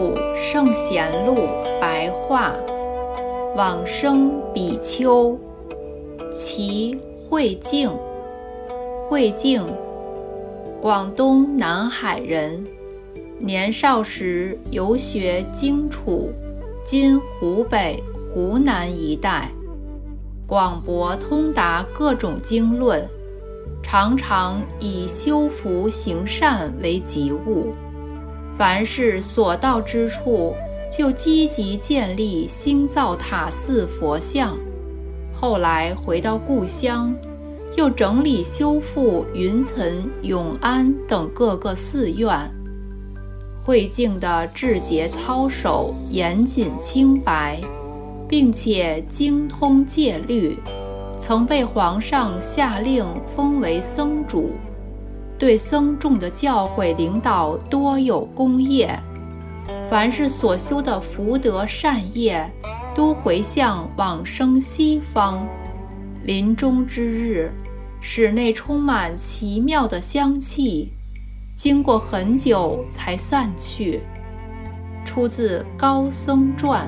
净土圣贤录白话，往生比丘，其慧净。慧净，广东南海人，年少时游学荆楚（今湖北、湖南一带），广博通达各种经论，常常以修福行善为己务。凡是所到之处，就积极建立兴造塔寺佛像。后来回到故乡，又整理修复云岑、永安等各个寺院。慧净的志节操守严谨清白，并且精通戒律，曾被皇上下令封为僧主。对僧众的教诲领导多有功业，凡是所修的福德善业，都回向往生西方。临终之日，室内充满奇妙的香气，经过很久才散去。出自《高僧传》。